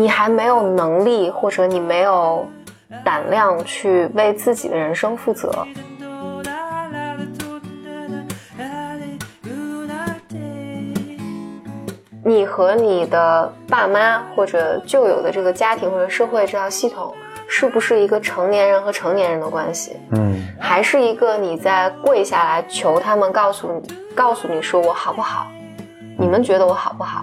你还没有能力，或者你没有胆量去为自己的人生负责。你和你的爸妈或者旧有的这个家庭或者社会这套系统，是不是一个成年人和成年人的关系？嗯还是一个你在跪下来求他们告诉你，告诉你说我好不好？你们觉得我好不好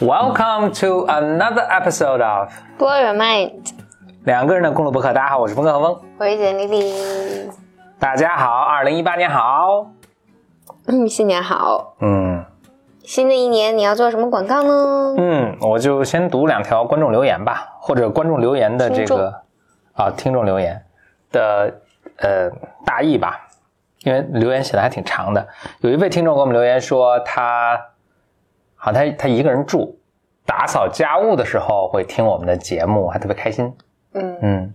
？，Welcome to another episode of Blow your mind，两个人的公路博客。大家好，我是峰哥何峰。我是简丽丽。大家好，二零一八年好。嗯，新年好！嗯新的一年你要做什么广告呢？嗯，我就先读两条观众留言吧，或者观众留言的这个啊，听众留言的呃大意吧，因为留言写的还挺长的。有一位听众给我们留言说他，好，他他一个人住，打扫家务的时候会听我们的节目，还特别开心。嗯嗯，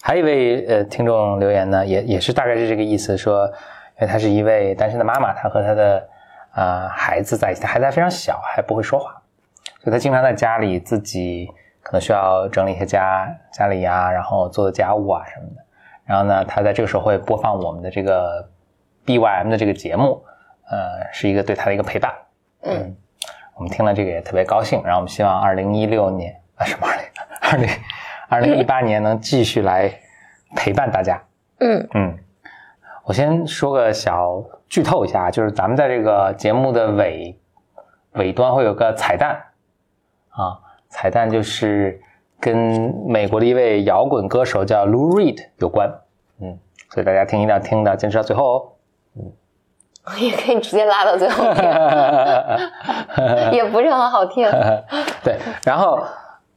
还有一位呃听众留言呢，也也是大概是这个意思，说，因为她是一位单身的妈妈，她和她的啊、呃孩子在一起，孩子还非常小，还不会说话，所以她经常在家里自己可能需要整理一下家家里呀、然后做做家务啊什么的。然后呢，她在这个时候会播放我们的这个 BYM 的这个节目，呃，是一个对她的一个陪伴。嗯，我们听了这个也特别高兴，然后我们希望二零一六年啊什么二零二零二零一八年能继续来陪伴大家。嗯嗯，我先说个小剧透一下，就是咱们在这个节目的尾尾端会有个彩蛋啊，彩蛋就是跟美国的一位摇滚歌手叫 Lou Reed 有关。嗯，所以大家听一定要听到坚持到最后哦。也可以直接拉到最后听，也不是很好听。对，然后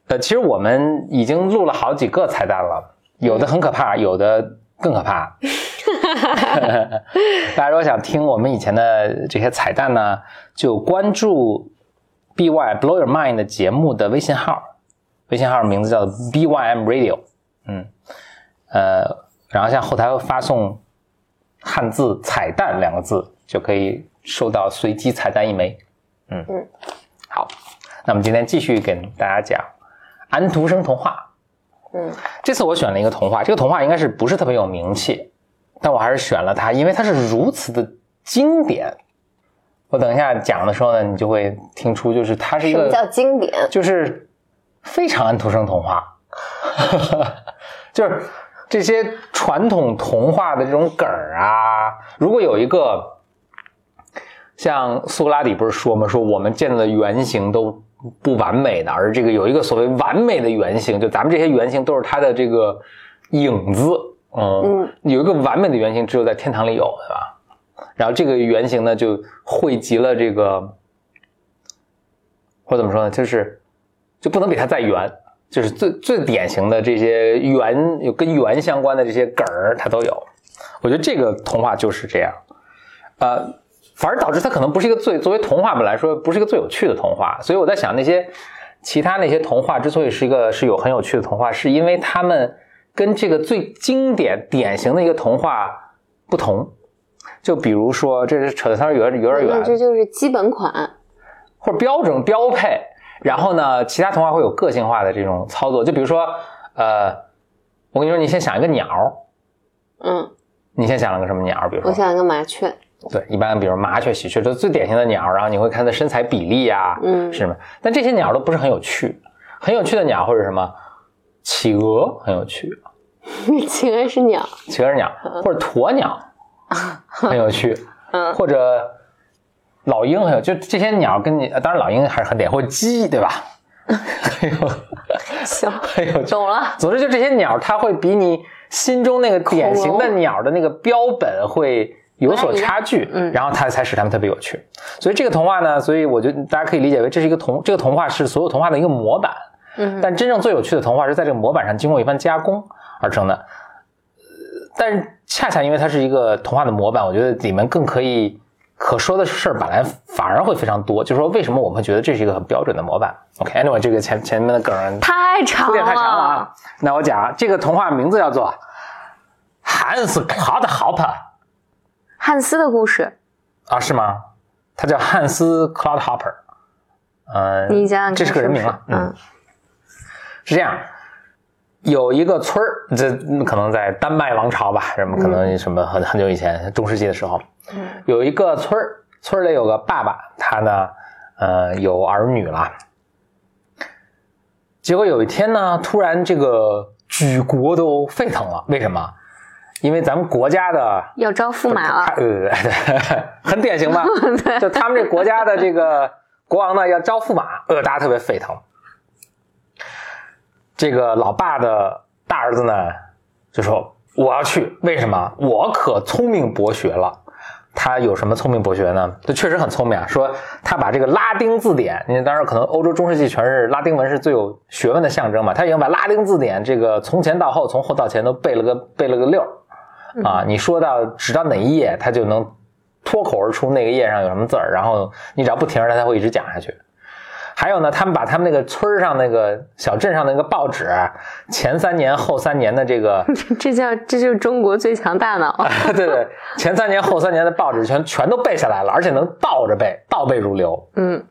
呃，其实我们已经录了好几个彩蛋了，有的很可怕，有的更可怕。大家如果想听我们以前的这些彩蛋呢，就关注 BY Blow Your Mind 的节目的微信号，微信号名字叫 BYM Radio，嗯，呃，然后向后台发送汉字“彩蛋”两个字，就可以收到随机彩蛋一枚。嗯嗯，好，那我们今天继续跟大家讲安徒生童话。嗯这次我选了一个童话，这个童话应该是不是特别有名气，但我还是选了它，因为它是如此的经典。我等一下讲的时候呢，你就会听出，就是它是一个什么叫经典？就是非常安徒生童话，就是这些传统童话的这种梗儿啊，如果有一个像苏格拉底不是说吗？说我们见到的原型都不完美的，而这个有一个所谓完美的原型，就咱们这些原型都是它的这个影子。嗯，有一个完美的原型只有在天堂里有，对吧？然后这个原型呢，就汇集了这个，或者怎么说呢，就是就不能比它再圆，就是最最典型的这些圆有跟圆相关的这些梗儿，它都有。我觉得这个童话就是这样，呃，反而导致它可能不是一个最作为童话本来说不是一个最有趣的童话。所以我在想，那些其他那些童话之所以是一个是有很有趣的童话，是因为他们跟这个最经典典型的一个童话不同。就比如说，这是扯得稍微有点有点远，这就是基本款。或者标准标配。然后呢，其他童话会有个性化的这种操作，就比如说，呃，我跟你说，你先想一个鸟，嗯，你先想了个什么鸟？比如说，我想一个麻雀。对，一般比如麻雀、喜鹊，这是最典型的鸟。然后你会看它身材比例呀、嗯是什么？但这些鸟都不是很有趣。很有趣的鸟或者什么，企鹅很有趣，企鹅是鸟。企鹅是鸟，或者鸵鸟 很有趣，嗯或者老鹰很有，就这些鸟跟你，呃当然老鹰还是很点，或者鸡，对吧？还有行，还有懂了。总之，就这些鸟，它会比你心中那个典型的鸟的那个标本会有所差距，嗯然后它才使它们特别有趣。所以这个童话呢，所以我觉得大家可以理解为这是一个童，这个童话是所有童话的一个模板。嗯但真正最有趣的童话是在这个模板上经过一番加工而成的。呃但是恰恰因为它是一个童话的模板，我觉得里面更可以可说的事儿本来反而会非常多。就是说，为什么我们会觉得这是一个很标准的模板？OK，anyway，、这个前前面的梗太长了，太长了啊。那我讲这个童话名字叫做《汉斯·克劳德豪珀》汉斯的故事，啊，是吗？他叫汉斯·克劳德豪珀。呃，你讲讲看这是个人名了。嗯，是这样，有一个村儿，这嗯可能在丹麦王朝吧，什么可能什么很很久以前，中世纪的时候，嗯有一个村儿，村里有个爸爸，他呢，呃，有儿女了。结果有一天呢，突然这个举国都沸腾了，为什么？因为咱们国家的要招驸马了，对对对对，很典型吧？就他们这国家的这个国王呢要招驸马，呃，大家特别沸腾。这个老爸的大儿子呢就说：“我要去，为什么？我可聪明博学了。”他有什么聪明博学呢？他确实很聪明啊。说他把这个拉丁字典，因为当然可能欧洲中世纪全是拉丁文是最有学问的象征嘛，他已经把拉丁字典这个从前到后，从后到前都背了个背了个溜儿。啊，你说到指到哪一页，他就能脱口而出那个页上有什么字儿，然后你只要不停着他，他会一直讲下去。还有呢，他们把他们那个村上那个小镇上那个报纸前三年后三年的这个，这叫这就是中国最强大脑。对对，前三年后三年的报纸全全都背下来了，而且能倒着背，倒背如流。嗯，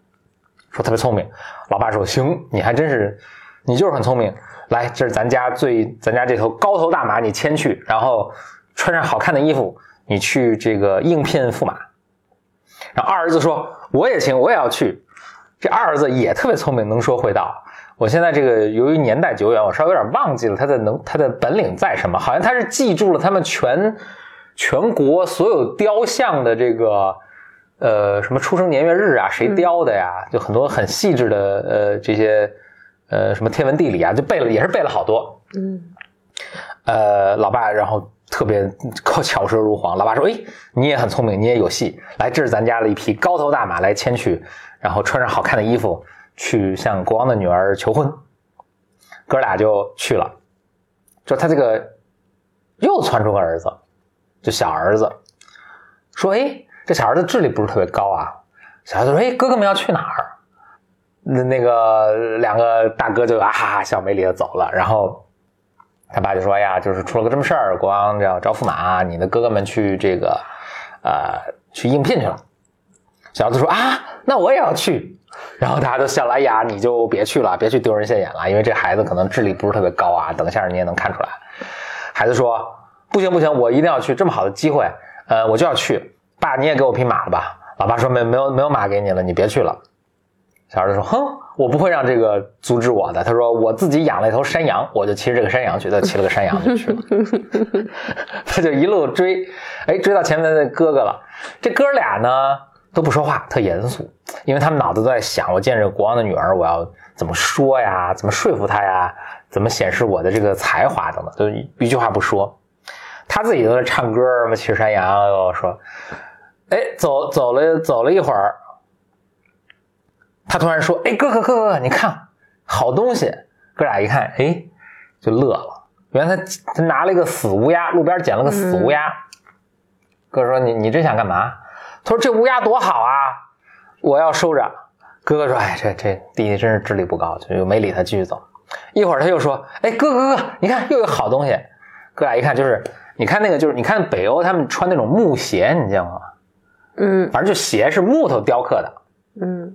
说特别聪明。老爸说：“行，你还真是，你就是很聪明。来，这是咱家最咱家这头高头大马，你牵去，然后穿上好看的衣服，你去这个应聘驸马。”然后二儿子说：“我也行，我也要去。”这二儿子也特别聪明，能说会道。我现在这个由于年代久远，我稍微有点忘记了他的能他的本领在什么。好像他是记住了他们全全国所有雕像的这个呃什么出生年月日啊，谁雕的呀？就很多很细致的呃这些呃什么天文地理啊，就背了也是背了好多。嗯，呃，老爸然后特别巧舌如簧。老爸说：“哎，你也很聪明，你也有戏。来，这是咱家的一匹高头大马，来牵去。”然后穿上好看的衣服去向国王的女儿求婚，哥俩就去了。就他这个又窜出个儿子，就小儿子说：“哎，这小儿子智力不是特别高啊。”小孩子说：“哎，哥哥们要去哪儿？”那那个两个大哥就啊哈哈笑没理他走了。然后他爸就说：“呀，就是出了个这么事儿，国王要招驸马，你的哥哥们去这个呃去应聘去了。”小子说啊，那我也要去。然后大家都笑了，哎呀，你就别去了，别去丢人现眼了，因为这孩子可能智力不是特别高啊。等一下你也能看出来。孩子说不行不行，我一定要去，这么好的机会，呃，我就要去。爸，你也给我匹马了吧？老爸说没没有没有马给你了，你别去了。小孩子说哼，我不会让这个阻止我的。他说我自己养了一头山羊，我就骑着这个山羊去。他骑了个山羊就去了，他就一路追，哎，追到前面的哥哥了。这哥俩呢？都不说话，特严肃，因为他们脑子都在想：我见着国王的女儿，我要怎么说呀？怎么说服她呀？怎么显示我的这个才华等等，都一句话不说。他自己都在唱歌，什么骑着山羊，又说：“哎，走走了走了一会儿，他突然说：‘哎，哥哥哥哥，你看好东西！’哥俩一看，哎，就乐了。原来他他拿了一个死乌鸦，路边捡了个死乌鸦。哥说：‘你你这想干嘛？’他说：“这乌鸦多好啊，我要收着。”哥哥说：“哎，这这弟弟真是智力不高，就又没理他，继续走。一会儿他又说：‘哎，哥哥哥，你看又有好东西。’哥俩一看，就是你看那个，就是你看北欧他们穿那种木鞋，你见过吗？嗯反正就鞋是木头雕刻的，嗯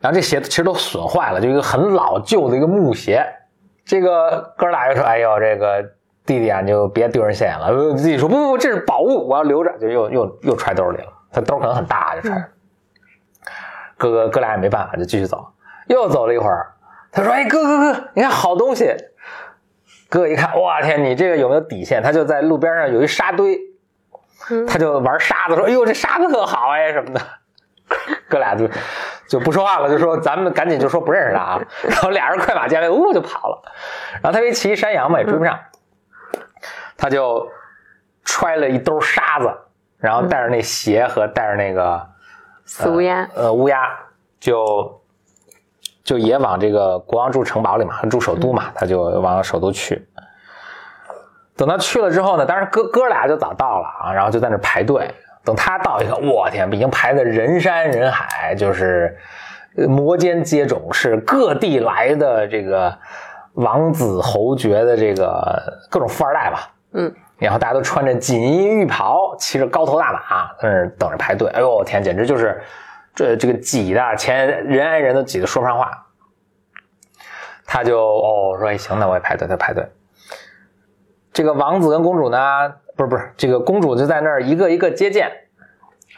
然后这鞋其实都损坏了，就一个很老旧的一个木鞋。这个哥俩就说：‘哎呦，这个弟弟啊，你就别丢人现眼了。’自己说：‘不不不，这是宝物，我要留着。’就又又又揣兜里了。他兜可能很大，就揣着。哥哥哥俩也没办法，就继续走。又走了一会儿，他说：‘哎，哥哥哥，你看好东西。’哥哥一看，哇天，你这个有没有底线？他就在路边上有一沙堆，他就玩沙子，说：‘哎呦，这沙子特好哎，什么的。’哥俩就就不说话了，就说：‘咱们赶紧就说不认识他啊。’然后俩人快马加鞭，呜就跑了。然后他为骑山羊嘛，也追不上。他就揣了一兜沙子，然后带着那鞋和带着那个死乌鸦，呃乌鸦，就就也往这个国王住城堡里嘛，住首都嘛，他就往首都去。等他去了之后呢，当然哥哥俩就早到了啊，然后就在那排队。等他到一个，我天，已经排的人山人海，就是呃摩肩接踵，是各地来的这个王子侯爵的这个各种富二代吧。嗯，然后大家都穿着锦衣玉袍，骑着高头大马，在那等着排队。哎呦我天，简直就是这这个挤的，前人挨人都挤得说不上话。他就哦说，哎行，那我也排队，他排队。这个王子跟公主呢，不是不是，这个公主就在那儿一个一个接见。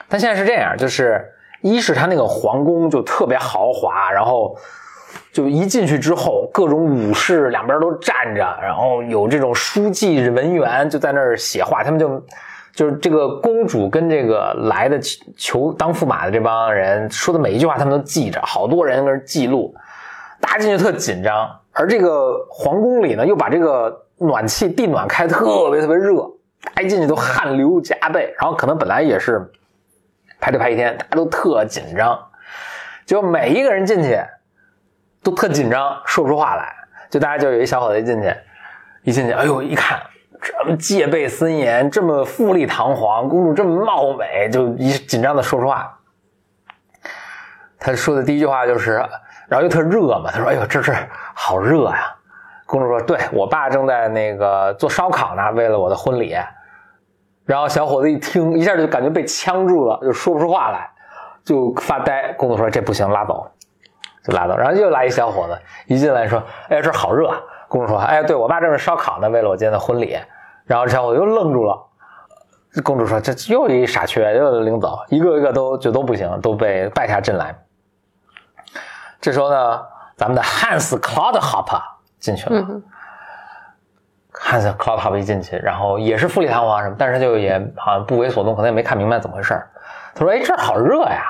但现在是这样，就是一是他那个皇宫就特别豪华，然后就一进去之后，各种武士两边都站着，然后有这种书记文员就在那儿写话，他们就就是这个公主跟这个来的求当驸马的这帮人说的每一句话，他们都记着，好多人跟那记录。大家进去特紧张，而这个皇宫里呢，又把这个暖气地暖开特别特别热，大家一进去都汗流浃背，然后可能本来也是排队排一天，大家都特紧张，结果每一个人进去都特紧张，说不出话来。就大家就有一小伙子一进去，一进去，哎呦，一看这么戒备森严，这么富丽堂皇，公主这么貌美，就一紧张的说不出话。他说的第一句话就是，然后又特热嘛，他说：“哎呦，这这好热呀！”公主说：“对我爸正在那个做烧烤呢，为了我的婚礼。”然后小伙子一听，一下就感觉被呛住了，就说不出话来，就发呆。公主说：“这不行，拉走。”就拉走。然后又来一小伙子，一进来说：“哎，这好热。”公主说：“哎，对我爸正在烧烤呢，为了我今天的婚礼。”然后这小伙子又愣住了。公主说：“这又一傻缺，又领走，一个一个都就都不行，都被败下阵来。”这时候呢，咱们的汉斯 Cloudhopper 进去了。嗯汉斯 Cloudhopper 一进去，然后也是富丽堂皇什么，但是就也好像不为所动，可能也没看明白怎么回事儿他说：“哎，这儿好热呀。”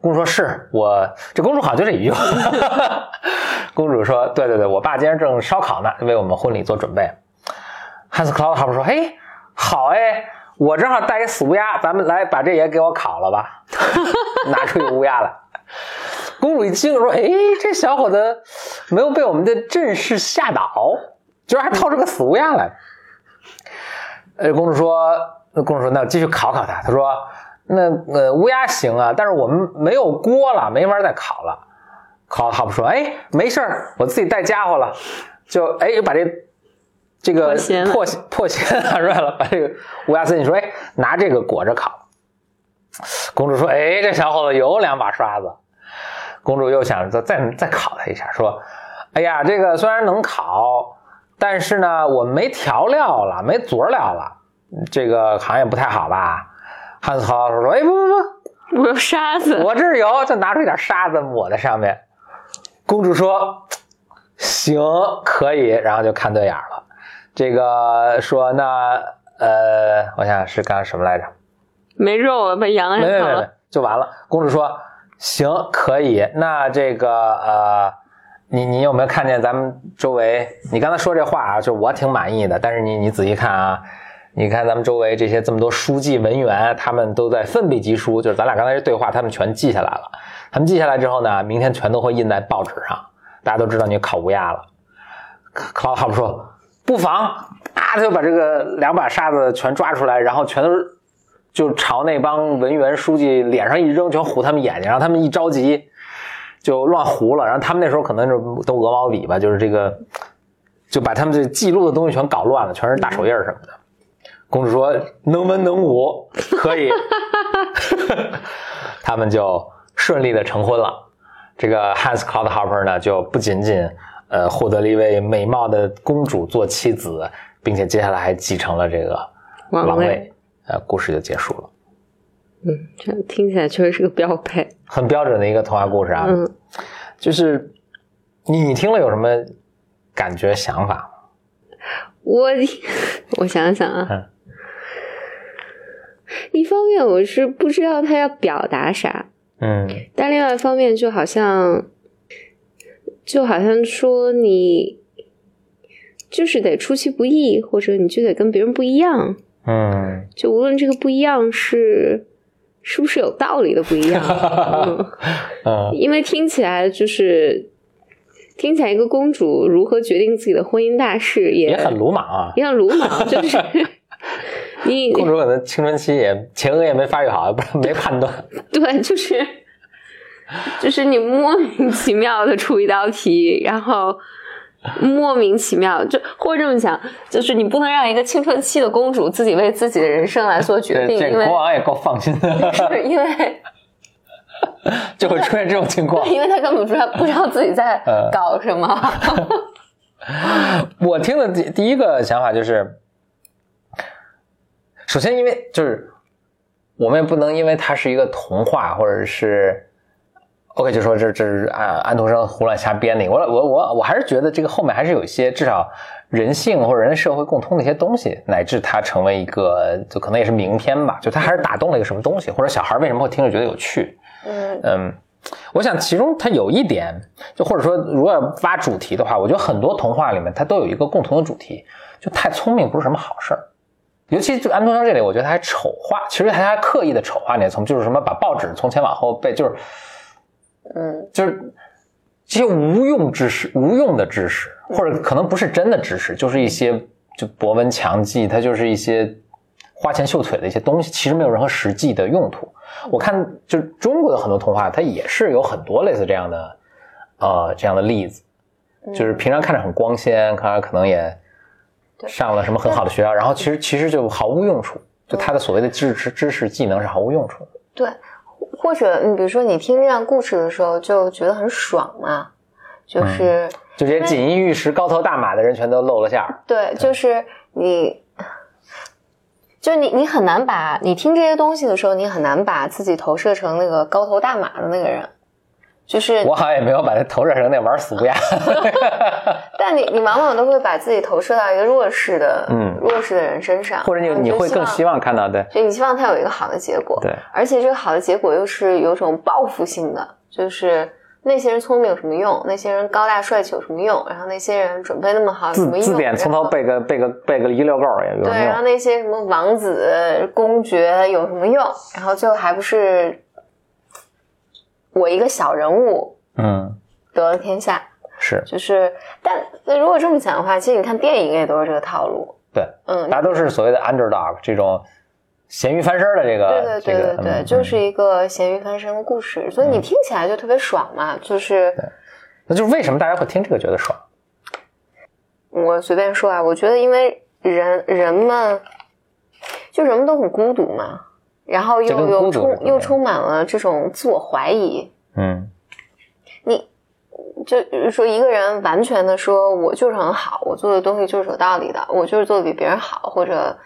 公主说：“是我这公主好像就这一句话。”公主说：“对对对，我爸今天正烧烤呢，为我们婚礼做准备。”汉斯 Cloudhopper 说：“嘿，好哎，我正好带一死乌鸦，咱们来把这也给我烤了吧。”拿出一个乌鸦来。公主一惊说：“哎，这小伙子没有被我们的阵势吓倒，居然还掏出个死乌鸦来。”呃，公主说：“那公主说，那我继续考考他。”他说：“那呃，乌鸦行啊，但是我们没有锅了，没法再烤了。”烤好不说：“哎，没事儿，我自己带家伙了，就哎把这这个破破鞋拿出来了，把这个乌鸦塞进去，说：哎，拿这个裹着烤。”公主说：“哎，这小伙子有两把刷子。”公主又想再再再考他一下，说：“哎呀，这个虽然能烤，但是呢，我没调料了，没佐料了，这个好像也不太好吧？”汉斯豪说：“哎，不不不，我有沙子，我这儿有，就拿出一点沙子抹在上面。”公主说：“行，可以。”然后就看对眼了。这个说那呃，我想想是干什么来着？没肉了，把羊没没没没就完了。公主说：“行，可以。那这个呃，你你有没有看见咱们周围？你刚才说这话啊，就我挺满意的。但是你你仔细看啊，你看咱们周围这些这么多书记文员，他们都在奋笔疾书，就是咱俩刚才这对话，他们全记下来了。他们记下来之后呢，明天全都会印在报纸上，大家都知道你考乌鸦了。克劳哈布说：“不妨啊！”他就把这个两把沙子全抓出来，然后全都是就朝那帮文员书记脸上一扔，全糊他们眼睛，然后他们一着急就乱糊了。然后他们那时候可能就都鹅毛笔吧，就是这个就把他们这记录的东西全搞乱了，全是大手印什么的。公主说：“能文能武，可以。”他们就顺利的成婚了。这个 Hans Cloudhopper 呢，就不仅仅呃获得了一位美貌的公主做妻子，并且接下来还继承了这个王位王位。呃，故事就结束了，嗯，这听起来确实是个标配。很标准的一个童话故事啊。嗯，就是你你听了有什么感觉想法？我 我想想啊，嗯 一方面我是不知道他要表达啥，嗯但另外一方面就好像就好像说你就是得出其不意，或者你就得跟别人不一样。嗯就无论这个不一样是是不是有道理的不一样，嗯嗯 因为听起来就是听起来一个公主如何决定自己的婚姻大事也也很鲁莽啊。也很鲁莽，就是你公主可能青春期也前额也没发育好，不然没判断。对，就是就是你莫名其妙的出一道题，然后莫名其妙就或者这么讲，就是你不能让一个青春期的公主自己为自己的人生来做决，定，因为国王也够放心的，是 因为 就会出现这种情况。因为他根本不知道不知道自己在呃搞什么。我听的第第一个想法就是，首先因为就是我们也不能因为它是一个童话或者是 OK 就说这这是安安徒生胡乱瞎编的。我我我我还是觉得这个后面还是有一些至少人性或者人类社会共通的一些东西，乃至它成为一个就可能也是名篇吧，就它还是打动了一个什么东西，或者小孩为什么会听着觉得有趣。嗯嗯，我想其中它有一点，就或者说如果要挖主题的话，我觉得很多童话里面它都有一个共同的主题，就太聪明不是什么好事儿。尤其就安徒生这里，我觉得他还丑化，其实他还刻意的丑化那些聪明，就是什么把报纸从前往后背，就是嗯就是这些无用知识、无用的知识，或者可能不是真的知识，就是一些就博闻强记，它就是一些花钱秀腿的一些东西，其实没有任何实际的用途。我看就是中国的很多童话，它也是有很多类似这样的呃这样的例子，就是平常看着很光鲜，看着可能也上了什么很好的学校，然后其实其实就毫无用处，就他的所谓的知识知识技能是毫无用处的。对，或者你比如说你听这样故事的时候就觉得很爽嘛，就是、就这些锦衣玉食、高头大马的人全都露了馅儿。对，就是你。就你，你很难把你听这些东西的时候，你很难把自己投射成那个高头大马的那个人，就是我好像也没有把它投射成那玩俗呀。但你你往往都会把自己投射到一个弱势的，嗯弱势的人身上，或者你你会更希望，看到的，就你希望他有一个好的结果，对，而且这个好的结果又是有种报复性的，就是那些人聪明有什么用？那些人高大帅气有什么用？然后那些人准备那么好有什么用？字字典从头背个背个背个一溜够儿也有对，然后？那些什么王子公爵有什么用？然后最后还不是我一个小人物嗯，得了天下？是就是，但那如果这么讲的话，其实你看电影也都是这个套路。对，嗯，大家都是所谓的 underdog 这种咸鱼翻身的这个对对这个，对对对，嗯就是一个咸鱼翻身的故事，所以你听起来就特别爽嘛。就是那就是为什么大家会听这个觉得爽？我随便说啊，我觉得因为人人们就人们都很孤独嘛，然后又又充又充满了这种自我怀疑。嗯你就说一个人完全的说我就是很好，我做的东西就是有道理的，我就是做的比别人好，或者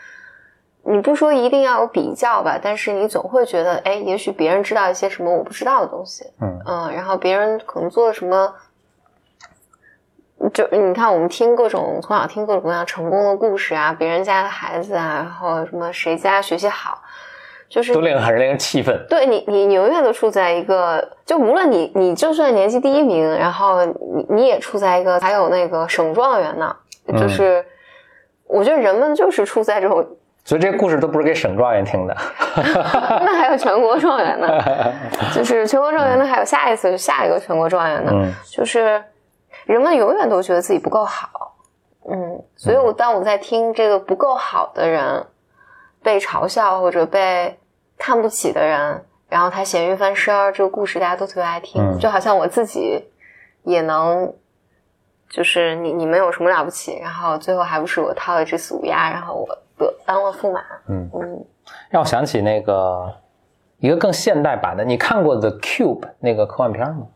你不说一定要有比较吧，但是你总会觉得，哎，也许别人知道一些什么我不知道的东西，嗯嗯，然后别人可能做了什么。就你看，我们听各种从小听各种各样成功的故事啊，别人家的孩子啊，然后什么谁家学习好，就是都令人很令人气愤。对你，你你永远都处在一个，就无论你你就算年级第一名，然后你你也处在一个，还有那个省状元呢，就是、我觉得人们就是处在这种，所以这些故事都不是给省状元听的。那还有全国状元呢，就是全国状元呢，还有下一次下一个全国状元呢，嗯就是人们永远都觉得自己不够好，嗯，所以我当我在听这个不够好的人被嘲笑或者被看不起的人，然后他咸鱼翻身儿，这个故事大家都特别爱听，嗯就好像我自己也能。就是你，你们有什么了不起？然后最后还不是我掏了一只死乌鸦，然后我得当了驸马。嗯嗯，让我想起那个一个更现代版的，你看过《The Cube》那个科幻片吗？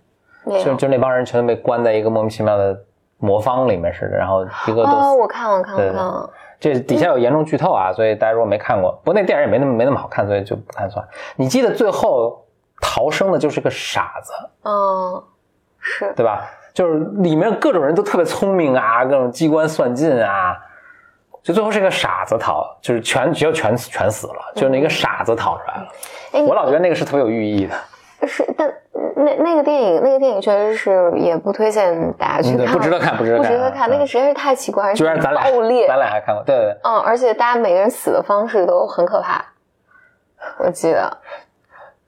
没有。就就那帮人全都被关在一个莫名其妙的魔方里面似的，然后一个都哦，我看了，看了，对看了。这底下有严重剧透啊，所以大家如果没看过，不过那电影也没那么没那么好看，所以就不看算。你记得最后逃生的就是个傻子，嗯，是。对吧？就是里面各种人都特别聪明啊，各种机关算尽啊，就最后是个傻子逃，就是全只有全全死了，就是那个傻子逃出来了。我老觉得那个是特别有寓意的。是，但那那个电影，那个电影确实是也不推荐大家去看，嗯不值得看不值得看不值得看。嗯那个实在是太奇怪，居然咱俩爆裂，咱俩还看过，对对对。嗯，而且大家每个人死的方式都很可怕，我记得，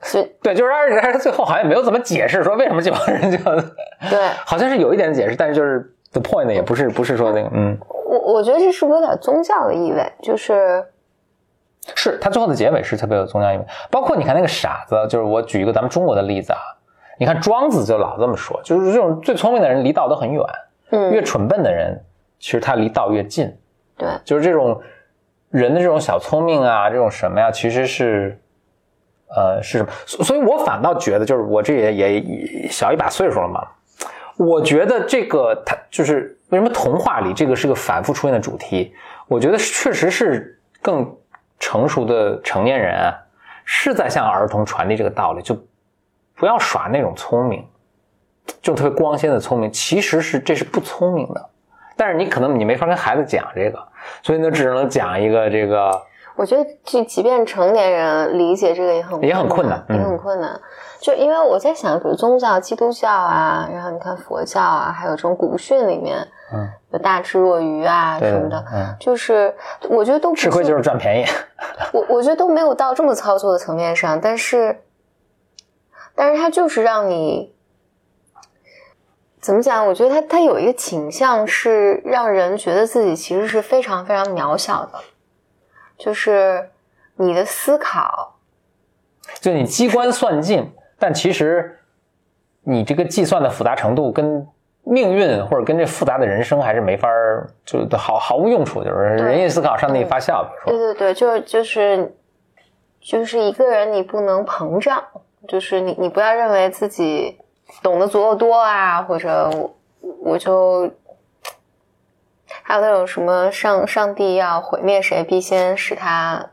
就对，就是而且他最后好像也没有怎么解释说为什么这帮人就，对 好像是有一点解释，但是就是 the point 也不是不是说那个，嗯，我我觉得这是不是有点宗教的意味？就是是他最后的结尾是特别有宗教意味，包括你看那个傻子，就是我举一个咱们中国的例子啊，你看庄子就老这么说，就是这种最聪明的人离道都很远，嗯，越蠢笨的人其实他离道越近，对，就是这种人的这种小聪明啊，这种什么呀，其实是，呃，是什么？所所以我反倒觉得，就是我这也也小一把岁数了嘛，我觉得这个它就是为什么童话里这个是个反复出现的主题？我觉得确实是更成熟的成年人啊，是在向儿童传递这个道理，就不要耍那种聪明，就特别光鲜的聪明，其实是这是不聪明的。但是你可能你没法跟孩子讲这个，所以呢，只能讲一个这个，我觉得就即便成年人理解这个也很也很困难也嗯很困难。就因为我在想，比如宗教，基督教啊，然后你看佛教啊，还有这种古训里面，嗯，有大智若愚啊什么的，嗯，就是我觉得都不吃亏就是赚便宜，我我觉得都没有到这么操作的层面上，但是，但是它就是让你怎么讲？我觉得它它有一个倾向是让人觉得自己其实是非常非常渺小的，就是你的思考，就你机关算尽，但其实你这个计算的复杂程度跟命运或者跟这复杂的人生还是没法儿就毫毫无用处，就是人一思考，上帝发笑，对对对，就就是就是一个人你不能膨胀，就是你你不要认为自己懂得足够多啊，或者我我就还有那种什么上上帝要毁灭谁，必先使他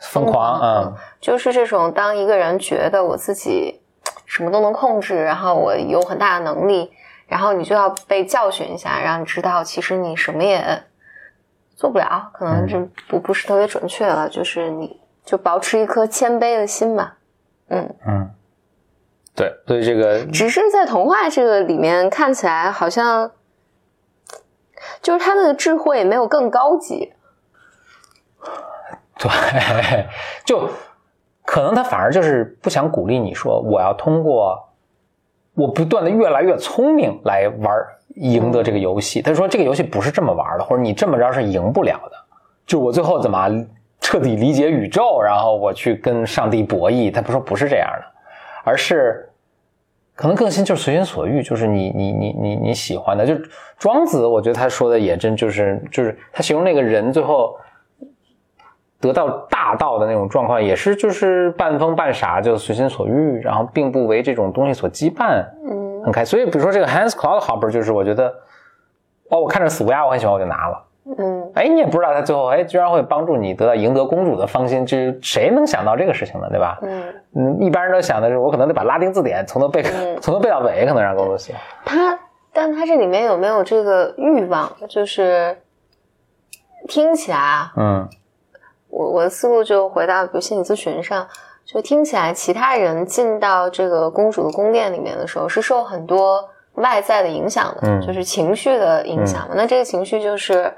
疯狂，嗯，就是这种当一个人觉得我自己什么都能控制，然后我有很大的能力，然后你就要被教训一下，让你知道其实你什么也做不了，可能这不不是特别准确了，就是你就保持一颗谦卑的心吧。嗯，嗯，对，所以这个只是在童话这个里面看起来好像，就是他那个智慧没有更高级。对，就可能他反而就是不想鼓励你说，我要通过我不断的越来越聪明来玩赢得这个游戏。他说这个游戏不是这么玩的，或者你这么着是赢不了的。就我最后怎么彻底理解宇宙，然后我去跟上帝博弈。他不说不是这样的，而是可能更新就是随心所欲，就是你你你你你喜欢的。就庄子，我觉得他说的也真就是就是他形容那个人最后。得到大道的那种状况，也是就是半疯半傻，就随心所欲，然后并不为这种东西所羁绊，嗯很开。所以，比如说这个 Hans Cloudhopper，就是我觉得，哦，我看着死乌鸦，我很喜欢，我就拿了。嗯，哎，你也不知道他最后，哎，居然会帮助你得到赢得公主的芳心，这谁能想到这个事情呢？对吧？嗯，嗯，一般人都想的是，我可能得把拉丁字典从头背，嗯 从头背到尾，可能让公主喜欢。他，但他这里面有没有这个欲望？就是听起来啊，嗯我我的思路就回到比如心理咨询上，就听起来其他人进到这个公主的宫殿里面的时候，是受很多外在的影响的，嗯就是情绪的影响嘛。那这个情绪就是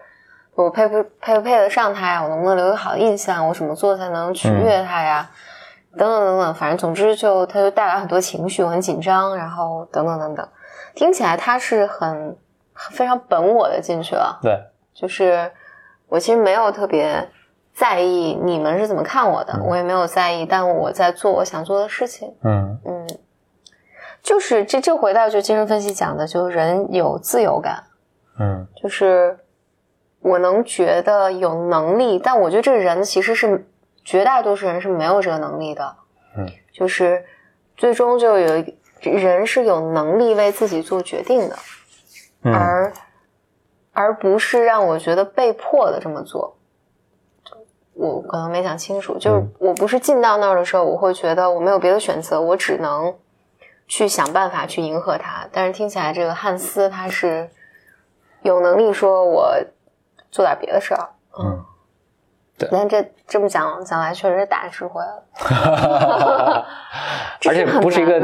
我配不配不配得上他呀？我能不能留个好印象？我怎么做才能取悦他呀？等等等等，反正总之就他就带来很多情绪，我很紧张，然后等等等等。听起来他是很非常本我的进去了，对，就是我其实没有特别在意你们是怎么看我的，我也没有在意，但我在做我想做的事情。嗯。嗯，就是这这回到就精神分析讲的，就是人有自由感，嗯。就是我能觉得有能力，但我觉得这个人其实是绝大多数人是没有这个能力的。嗯，就是最终就有一人是有能力为自己做决定的，嗯。而而不是让我觉得被迫的这么做。我可能没想清楚，就是嗯。我不是进到那儿的时候，我会觉得我没有别的选择，我只能去想办法去迎合他。但是听起来，这个汉斯他是有能力说我做点别的事儿。嗯，对。但这这么讲讲来，确实是大智慧了。而且不是一个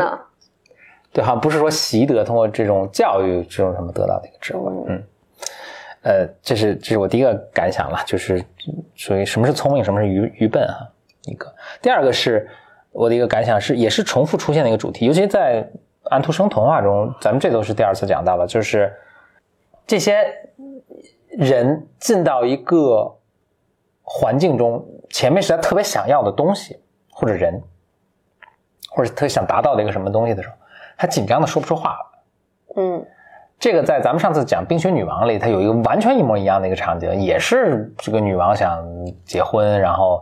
对，好像不是说习得通过这种教育这种什么得到的一个智慧，嗯，呃，这是这是我第一个感想了，就是属于什么是聪明，什么是愚愚笨啊，一个。第二个是我的一个感想是，也是重复出现的一个主题，尤其在安徒生童话中，咱们这都是第二次讲到了，就是这些人进到一个环境中，前面是他特别想要的东西，或者人，或者特别想达到的一个什么东西的时候，他紧张的说不出话来。嗯这个在咱们上次讲《冰雪女王》里，它有一个完全一模一样的一个场景，也是这个女王想结婚，然后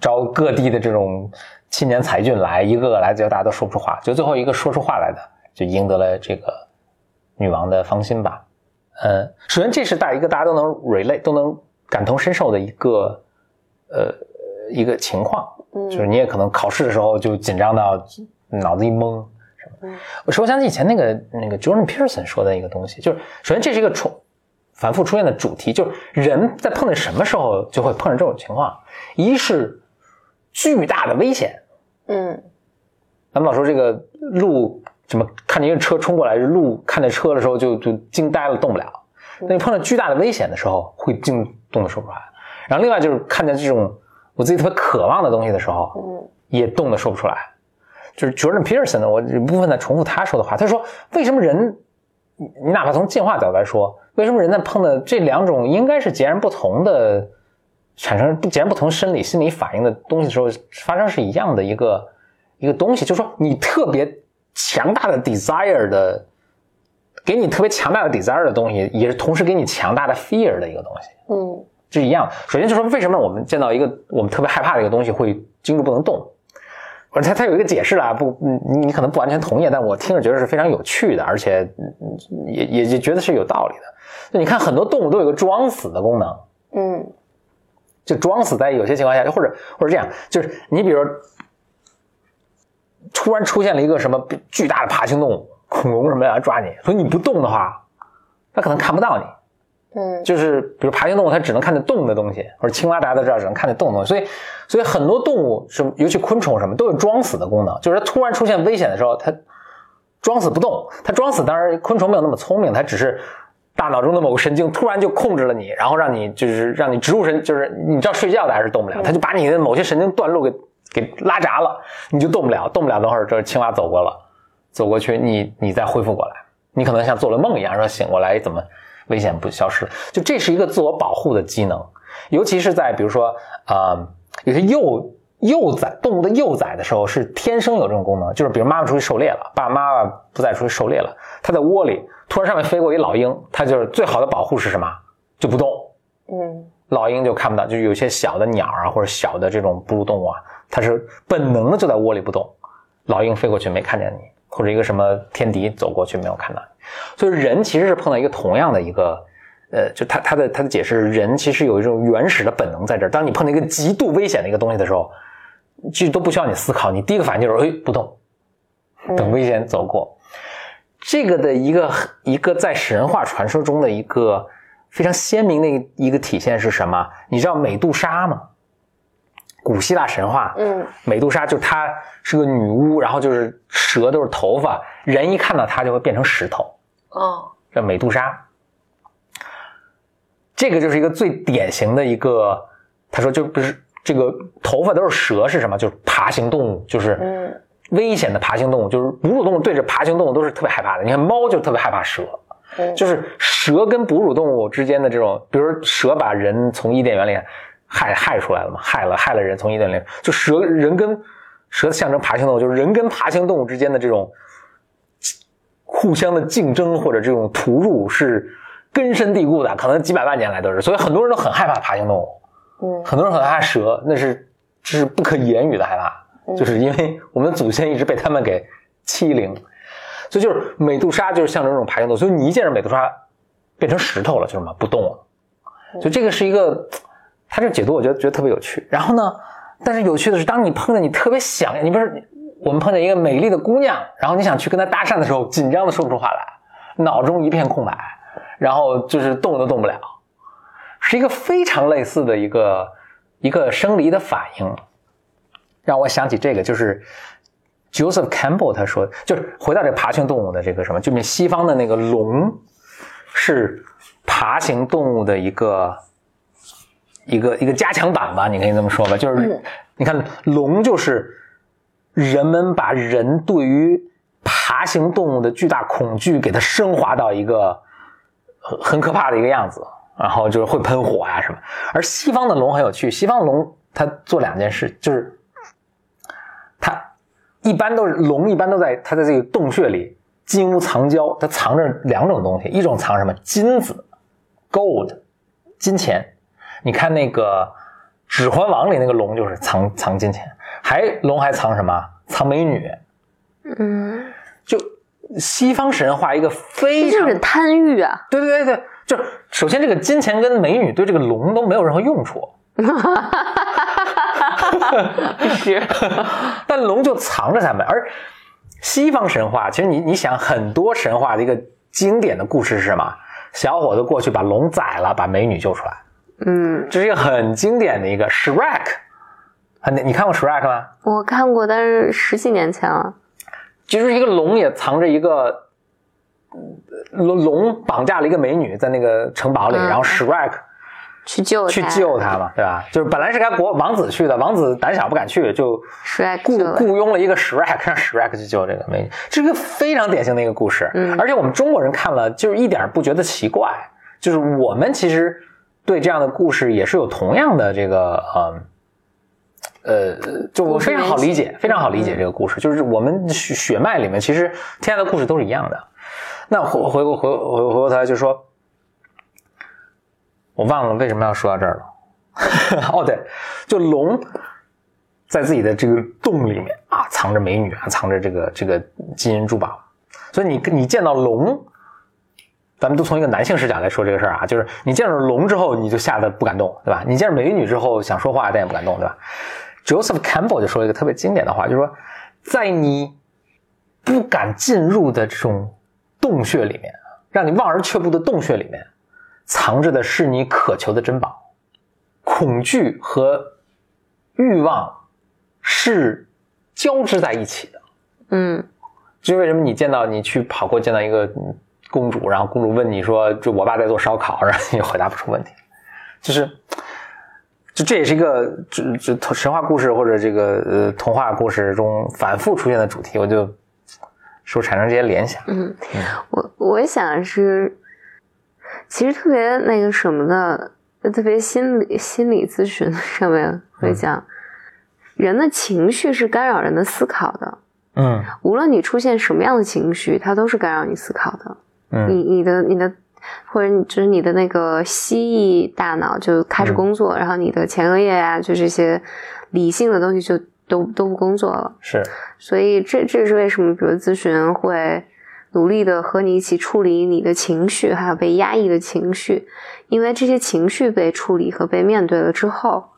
招各地的这种青年才俊来，一个个来，结果大家都说不出话，就最后一个说出话来的，就赢得了这个女王的芳心吧。嗯，首先这是大一个大家都能 relate 都能感同身受的一个呃一个情况，嗯，就是你也可能考试的时候就紧张到脑子一懵。嗯我说，我想起以前那个那个 Jordan Peterson 说的一个东西，就是首先这是一个重反复出现的主题，就是人在碰见什么时候就会碰上这种情况，一是巨大的危险，嗯咱们老说这个路什么看见一个车冲过来，路看见车的时候就就惊呆了，动不了。那你碰到巨大的危险的时候，会惊动的说不出来。然后另外就是看见这种我自己特别渴望的东西的时候，嗯也动的说不出来。就是 Jordan Peterson 呢，我一部分在重复他说的话。他说，为什么人，你你哪怕从进化角度来说，为什么人在碰到这两种应该是截然不同的，产生截然不同生理心理反应的东西的时候，发生是一样的一个一个东西，就是说你特别强大的 desire 的，给你特别强大的 desire 的东西，也是同时给你强大的 fear 的一个东西。嗯这是一样。首先就说为什么我们见到一个我们特别害怕的一个东西会惊住不能动，而他他有一个解释啦，不，嗯你你可能不完全同意，但我听着觉得是非常有趣的，而且嗯也也也觉得是有道理的。就你看很多动物都有个装死的功能，嗯就装死在有些情况下，或者或者这样，就是你比如突然出现了一个什么巨大的爬行动物，恐龙什么的来抓你，所以你不动的话，它可能看不到你。嗯。就是比如爬行动物，它只能看见动的东西，或者青蛙大家都知道只能看见动的东西，所以所以很多动物是，尤其昆虫什么都有装死的功能，就是它突然出现危险的时候，它装死不动。它装死，当然昆虫没有那么聪明，它只是大脑中的某个神经突然就控制了你，然后让你就是让你植入神，就是你知道睡觉的还是动不了，它就把你的某些神经断路给给拉闸了，你就动不了，动不了。等会儿这青蛙走过了，走过去，你你再恢复过来，你可能像做了梦一样，说醒过来怎么危险不消失了？就这是一个自我保护的机能，尤其是在比如说啊、呃有些幼幼崽动物的幼崽的时候，是天生有这种功能，就是比如妈妈出去狩猎了，爸爸妈妈不再出去狩猎了，它在窝里突然上面飞过一老鹰，它就是最好的保护是什么？就不动。嗯老鹰就看不到，就有些小的鸟啊，或者小的这种哺乳动物啊，它是本能的就在窝里不动。老鹰飞过去没看见你，或者一个什么天敌走过去没有看到你，所以人其实是碰到一个同样的一个，呃，就他他的他的解释，人其实有一种原始的本能在这儿。当你碰到一个极度危险的一个东西的时候，其实都不需要你思考，你第一个反应就是哎不动，等危险走过。这个的一个一个在神话传说中的一个非常鲜明的一个一个体现是什么？你知道美杜莎吗？古希腊神话，嗯美杜莎就她是个女巫，然后就是蛇都是头发，人一看到她就会变成石头，哦这美杜莎。这个就是一个最典型的一个，他说就不是这个头发都是蛇是什么？就是爬行动物，就是嗯危险的爬行动物，就是哺乳动物对着爬行动物都是特别害怕的。你看猫就特别害怕蛇，嗯就是蛇跟哺乳动物之间的这种，比如蛇把人从伊甸园里害害出来了嘛，害了害了人从一点零，就蛇人跟蛇象征爬行动物，就是人跟爬行动物之间的这种互相的竞争或者这种屠戮是根深蒂固的，可能几百万年来都是，所以很多人都很害怕爬行动物。嗯。很多人很害怕蛇，那是这是不可言语的害怕，就是因为我们的祖先一直被他们给欺凌，所以就是美杜莎就是象征这种爬行动物，所以你一见着美杜莎变成石头了，就是什么不动了，所以这个是一个，他这解读我觉得觉得特别有趣。然后呢，但是有趣的是，当你碰见你特别想，你不是我们碰见一个美丽的姑娘，然后你想去跟她搭讪的时候，紧张的说不出话来，脑中一片空白，然后就是动都动不了。是一个非常类似的一个一个生理的反应，让我想起这个，就是 Joseph Campbell 他说，就是回到这爬行动物的这个什么，就是西方的那个龙是爬行动物的一个一个一个加强版吧，你可以这么说吧。就是、嗯你看龙就是人们把人对于爬行动物的巨大恐惧给它升华到一个很很可怕的一个样子，然后就是会喷火呀、什么。而西方的龙很有趣，西方的龙它做两件事，就是它一般都是龙，一般都在它在这个洞穴里金屋藏娇，它藏着两种东西，一种藏什么金子，gold，金钱。你看那个《指环王》里那个龙就是藏藏金钱，还龙还藏什么？藏美女。嗯，就西方神话一个非常就是贪欲啊。对对对对，就首先这个金钱跟美女对这个龙都没有任何用处，是，但龙就藏着他们。而西方神话，其实你你想，很多神话的一个经典的故事是什么？小伙子过去把龙宰了，把美女救出来，嗯，这是一个很经典的一个 Shrek，很，你你看过 Shrek 吗？我看过，但是十几年前了。就是一个龙也藏着一个呃龙，龙绑架了一个美女在那个城堡里，嗯然后 Shrek 去救去救她嘛，对吧？就是本来是该国王子去的，王子胆小不敢去，就雇雇佣了一个 Shrek，让 Shrek 去救这个美女，这是个非常典型的一个故事。嗯而且我们中国人看了就是一点不觉得奇怪，就是我们其实对这样的故事也是有同样的这个呃。呃，就我非常好理解，非常好理解嗯这个故事，就是我们血血脉里面其实天下的故事都是一样的。那回回过回回回过头来就说，我忘了为什么要说到这儿了。哦，对，就龙在自己的这个洞里面啊，藏着美女啊，藏着这个这个金银珠宝，所以你你见到龙，咱们都从一个男性视角来说这个事儿啊，就是你见着龙之后，你就吓得不敢动，对吧？你见着美女之后想说话，但也不敢动，对吧？Joseph Campbell 就说了一个特别经典的话，就是说，在你不敢进入的这种洞穴里面，让你望而却步的洞穴里面，藏着的是你渴求的珍宝。恐惧和欲望是交织在一起的。嗯这是为什么你见到你去跑过见到一个嗯公主，然后公主问你说：“就我爸在做烧烤。”然后你回答不出问题，就是，就这也是一个这这神话故事或者这个呃童话故事中反复出现的主题，我就说产生这些联想。嗯，我我想是，其实特别那个什么的，特别心理心理咨询上面会讲，人的情绪是干扰人的思考的。嗯无论你出现什么样的情绪，它都是干扰你思考的。你嗯你的你的，或者你就是你的那个蜥蜴大脑就开始嗯工作，然后你的前额叶啊，就这些理性的东西就都都不工作了。是所以这这是为什么，比如咨询会努力的和你一起处理你的情绪，还有被压抑的情绪，因为这些情绪被处理和被面对了之后，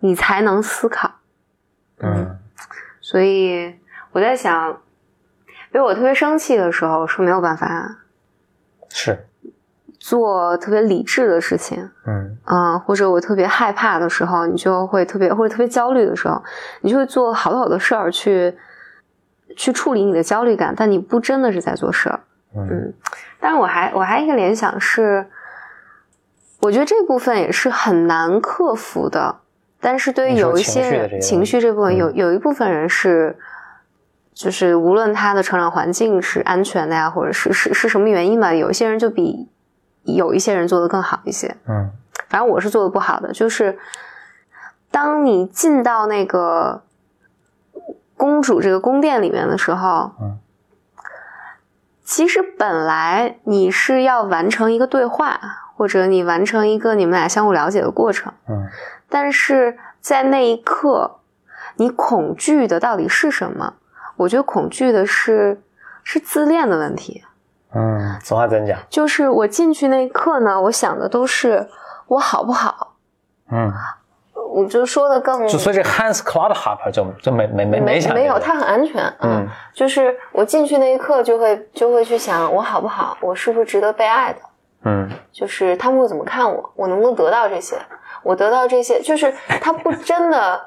你才能思考。嗯所以我在想，比如我特别生气的时候是没有办法是。做特别理智的事情，嗯。嗯，或者我特别害怕的时候，你就会特别或者特别焦虑的时候，你就会做好多好多事儿去去处理你的焦虑感，但你不真的是在做事儿。嗯。但是我还我还一个联想是，我觉得这部分也是很难克服的。但是对于有一些情绪这个情绪这部分，嗯有有一部分人是，就是无论他的成长环境是安全的呀，或者是是是什么原因吧，有一些人就比有一些人做的更好一些。嗯反正我是做的不好的，就是当你进到那个公主这个宫殿里面的时候，嗯，其实本来你是要完成一个对话，或者你完成一个你们俩相互了解的过程，嗯但是在那一刻，你恐惧的到底是什么？我觉得恐惧的是是自恋的问题。嗯，此话怎讲？就是我进去那一刻呢，我想的都是我好不好，嗯，我就说的更就所以这 Hans Clodhopper 就就没没没没没有，想这个它很安全。嗯，就是我进去那一刻就会就会去想我好不好，我是不是值得被爱的？嗯就是他们会怎么看我，我能不能得到这些？我得到这些，就是他不真的，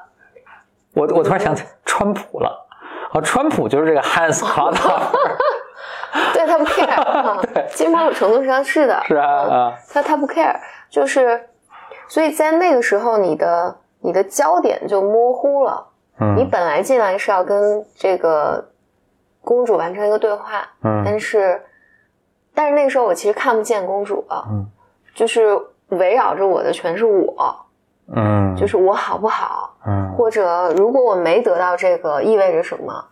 我我突然想起川普了。哦，川普就是这个 Hans Cloudhopper，对他不 care，啊其实某种程度上是的，是啊他他不 care，就是，所以在那个时候，你的你的焦点就模糊了。嗯。你嗯本来进来是要跟这个公主完成一个对话，嗯。但是但是那个时候我其实看不见公主了，嗯。就是围绕着我的全是我，嗯，就是我好不好，嗯或者如果我没得到这个意味着什么，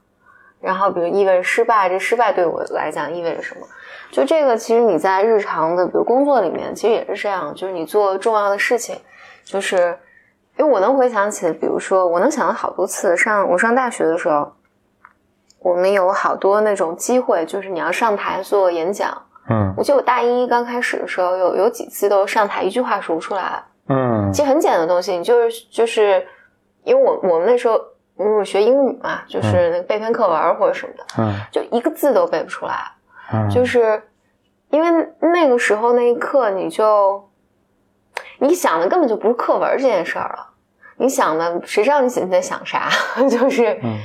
然后比如意味着失败，这失败对我来讲意味着什么？就这个，其实你在日常的比如工作里面，其实也是这样，就是你做重要的事情，就是因为我能回想起，比如说我能想到好多次，上我上大学的时候，我们有好多那种机会，就是你要上台做演讲。嗯我记得我大一刚开始的时候，有有几次都上台一句话说不出来，嗯其实很简单的东西，你就是就是，因为我我们那时候因为我学英语嘛，就是那个背篇课文或者什么的，嗯。就一个字都背不出来，嗯，就是因为那个时候那一刻你就你想的根本就不是课文这件事儿了，你想的谁知道你你在想啥？就是嗯。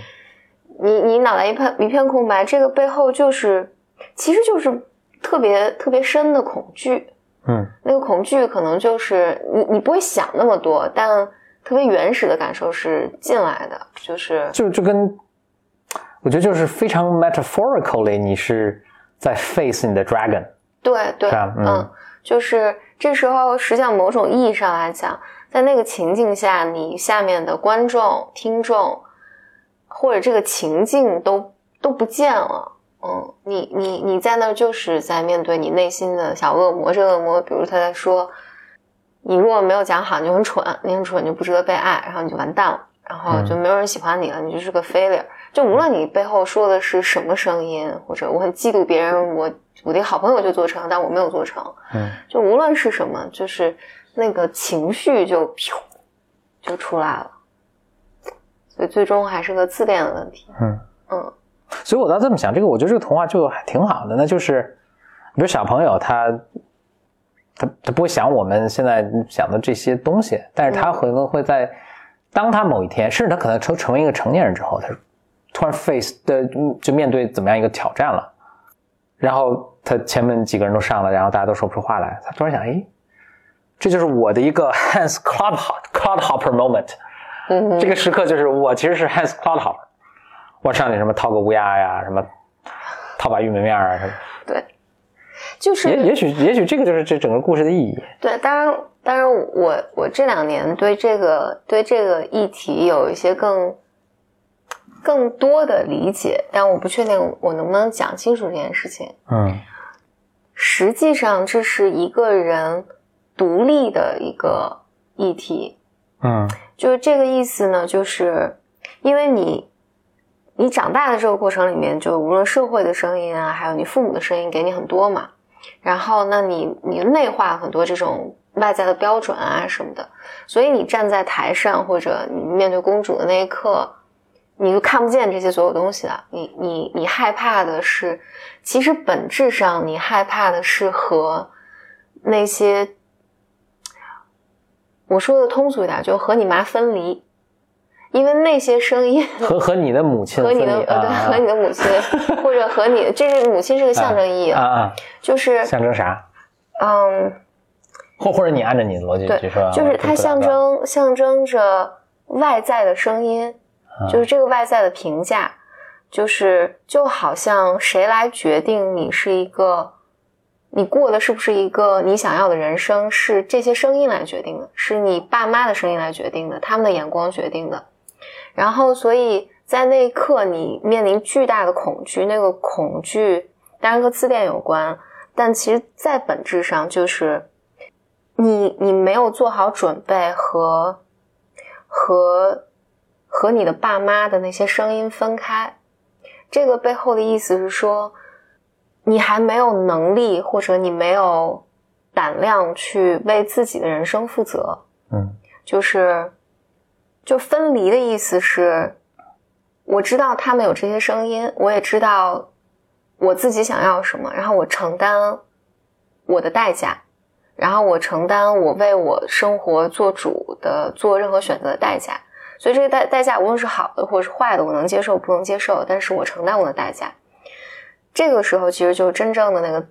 你你脑袋一片一片空白，这个背后就是其实就是特别特别深的恐惧。嗯。那个恐惧可能就是你你不会想那么多，但特别原始的感受是进来的，就是就就跟我觉得就是非常 metaphorically，你是在 face 你的 dragon，对对嗯，就是这时候实际上某种意义上来讲，在那个情境下，你下面的观众、听众或者这个情境都都不见了。嗯，你你你在那儿就是在面对你内心的小恶魔，这个恶魔，比如他在说，你如果没有讲好，你就很蠢，你很蠢，你就不值得被爱，然后你就完蛋了，然后就没有人喜欢你了，你就是个 failure。就无论你背后说的是什么声音，或者我很嫉妒别人，我我的好朋友就做成，但我没有做成，嗯就无论是什么，就是那个情绪就噗就出来了，所以最终还是个自恋的问题。嗯。嗯所以我倒这么想，这个我觉得这个童话就还挺好的，那就是，比如小朋友他，他他不会想我们现在想的这些东西，但是他可能会在，当他某一天，甚至他可能成成为一个成年人之后，他突然 face 的就面对怎么样一个挑战了，然后他前面几个人都上了，然后大家都说不出话来，他突然想，哎，这就是我的一个 Hans Cloudhopper Cloudhopper moment。嗯这个时刻就是我其实是 Hans Cloudhopper，我上去什么掏个乌鸦呀，什么掏把玉米面啊，什么，对，就是也也许也许这个就是这整个故事的意义。对，当然，当然我，我这两年对这个对这个议题有一些更更多的理解，但我不确定我能不能讲清楚这件事情。嗯实际上，这是一个人独立的一个议题，嗯就是这个意思呢，就是因为你你长大的这个过程里面，就无论社会的声音啊，还有你父母的声音给你很多嘛，然后那你你内化很多这种外在的标准啊什么的，所以你站在台上或者你面对公主的那一刻，你就看不见这些所有东西了。你你你害怕的是，其实本质上你害怕的是和那些。我说的通俗一点，就和你妈分离，因为那些声音和和你的母亲和你的呃对，啊和你的母亲，或者和你，这是母亲是个象征意义，啊啊，就是象征啥？嗯，或或者你按照你的逻辑对去说，就是它象征象征着外在的声音，嗯就是这个外在的评价，就是就好像谁来决定你是一个，你过的是不是一个你想要的人生，是这些声音来决定的，是你爸妈的声音来决定的，他们的眼光决定的。然后，所以在那一刻，你面临巨大的恐惧，那个恐惧当然和自恋有关，但其实在本质上就是你你没有做好准备和和和你的爸妈的那些声音分开。这个背后的意思是说，你还没有能力或者你没有胆量去为自己的人生负责。嗯就是就分离的意思是，我知道他们有这些声音，我也知道我自己想要什么，然后我承担我的代价，然后我承担我为我生活做主的做任何选择的代价。所以这个代代价无论是好的或者是坏的，我能接受不能接受，但是我承担我的代价。这个时候其实就是真正的那个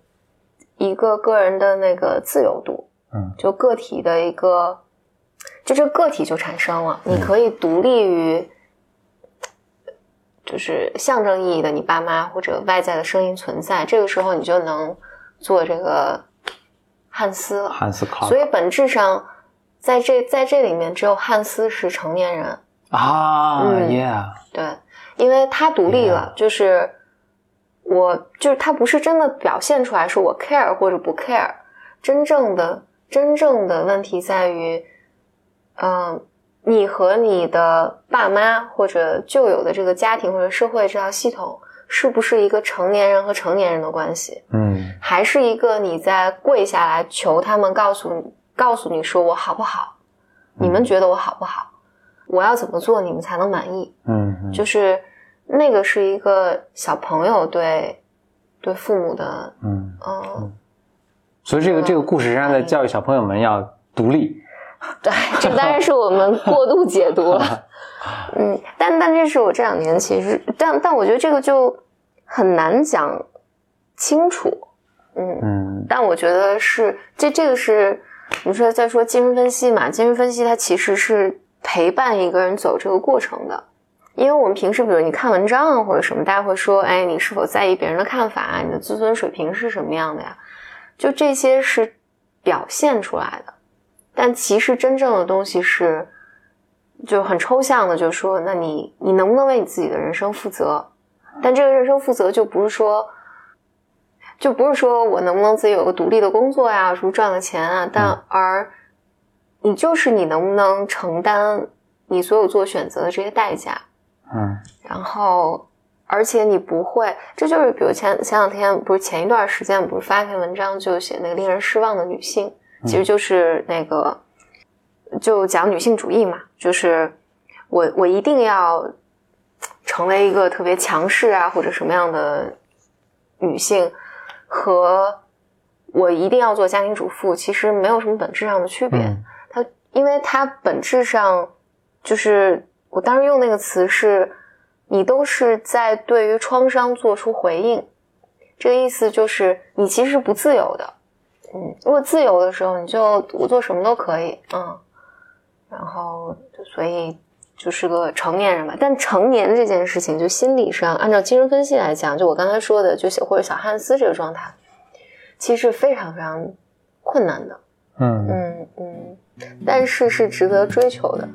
一个个人的那个自由度，嗯就个体的一个，就这个个体就产生了，你可以独立于，就是象征意义的你爸妈或者外在的声音存在，这个时候你就能做这个汉斯了。汉斯卡所以本质上，在这在这里面，只有汉斯是成年人，啊。嗯，Yeah，对，因为他独立了，就是我就是他不是真的表现出来说我 care 或者不 care，真正的真正的问题在于，嗯、你和你的爸妈或者旧有的这个家庭或者社会这套系统，是不是一个成年人和成年人的关系？嗯还是一个你在跪下来求他们告诉你，告诉你说我好不好？你们觉得我好不好？我要怎么做你们才能满意？嗯嗯，就是那个是一个小朋友对对父母的，嗯，嗯，所以这个这个故事实际上在教育小朋友们要独立。对，这当然是我们过度解读了。嗯，但但这是我这两年其实，但但我觉得这个就很难讲清楚。嗯，嗯但我觉得是这这个是你说在说精神分析嘛？精神分析它其实是陪伴一个人走这个过程的。因为我们平时，比如你看文章啊或者什么，大家会说，哎，你是否在意别人的看法啊？你的自尊水平是什么样的呀？就这些是表现出来的，但其实真正的东西是就很抽象的，就是说，那你你能不能为你自己的人生负责？但这个人生负责就不是说，就不是说我能不能自己有个独立的工作呀，什么赚了钱啊，但而你就是你能不能承担你所有做选择的这些代价？嗯然后，而且你不会，这就是比如前前两天不是前一段时间不是发一篇文章，就写那个令人失望的女性，其实就是那个就讲女性主义嘛，就是我我一定要成为一个特别强势啊或者什么样的女性，和我一定要做家庭主妇，其实没有什么本质上的区别。嗯它因为它本质上就是我当时用那个词是，你都是在对于创伤做出回应，这个意思就是你其实是不自由的，嗯，如果自由的时候，你就我做什么都可以，嗯，然后所以就是个成年人吧，但成年这件事情，就心理上按照精神分析来讲，就我刚才说的，就小或者小汉斯这个状态，其实非常非常困难的，嗯，嗯嗯，但是是值得追求的，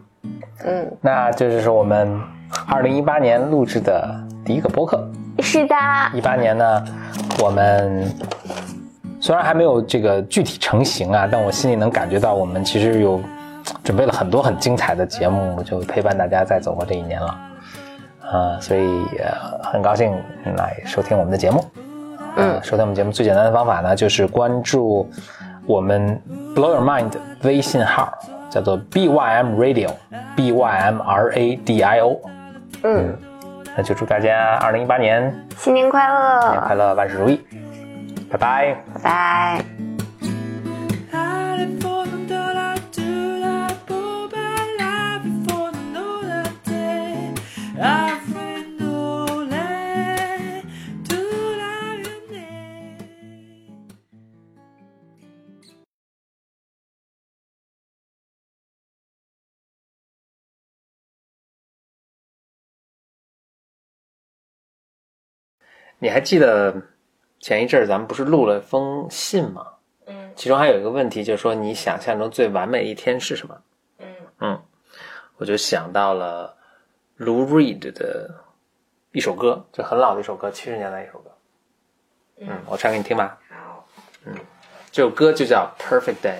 嗯，那这就是我们二零一八年录制的第一个播客。是的，一八年呢，我们虽然还没有这个具体成型啊，但我心里能感觉到，我们其实有准备了很多很精彩的节目，就陪伴大家再走过这一年了。啊、所以呃很高兴来收听我们的节目。嗯收听我们节目最简单的方法呢，就是关注我们 Blow Your Mind 微信号，叫做 BYM Radio，B Y M R A D I O。嗯，那就祝大家二零一八年新年快乐新年快，乐，万事如意，拜拜。拜拜。你还记得前一阵儿咱们不是录了封信吗？嗯其中还有一个问题，就是说你想象中最完美一天是什么？嗯嗯，我就想到了 Lou Reed 的一首歌，就很老的一首歌，七十年代一首歌。嗯，我唱给你听吧。好，这首歌就叫《Perfect Day》。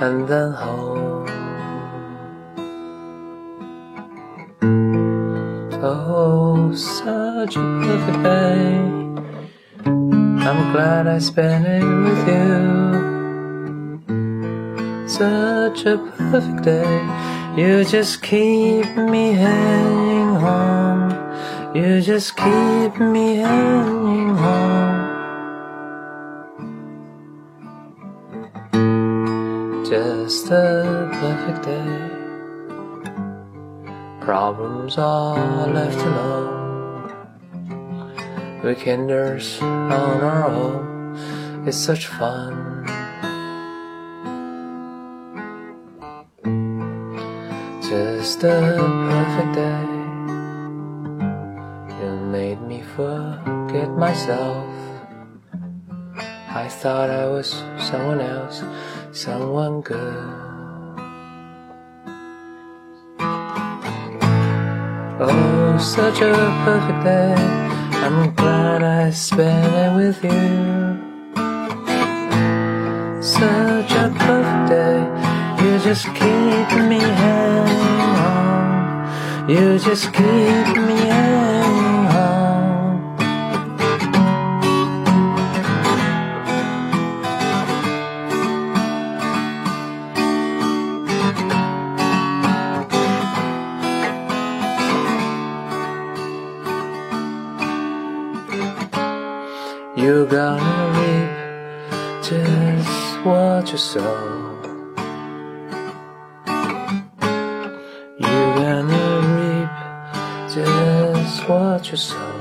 and then home. Oh, such a perfect day. I'm glad I spent it with you. Such a perfect day. You just keep me hanging on. You just keep me hanging on. Just the perfect day. Problems are left alone. Weekenders on our own. It's such fun. Just the perfect day. You made me forget myself. I thought I was someone else, someone good. Oh, such a perfect day. I'm glad I spent it with you. Such a perfect day. You just keep me hanging on. You just keep me hanging what you sow. You're gonna reap just what you sow.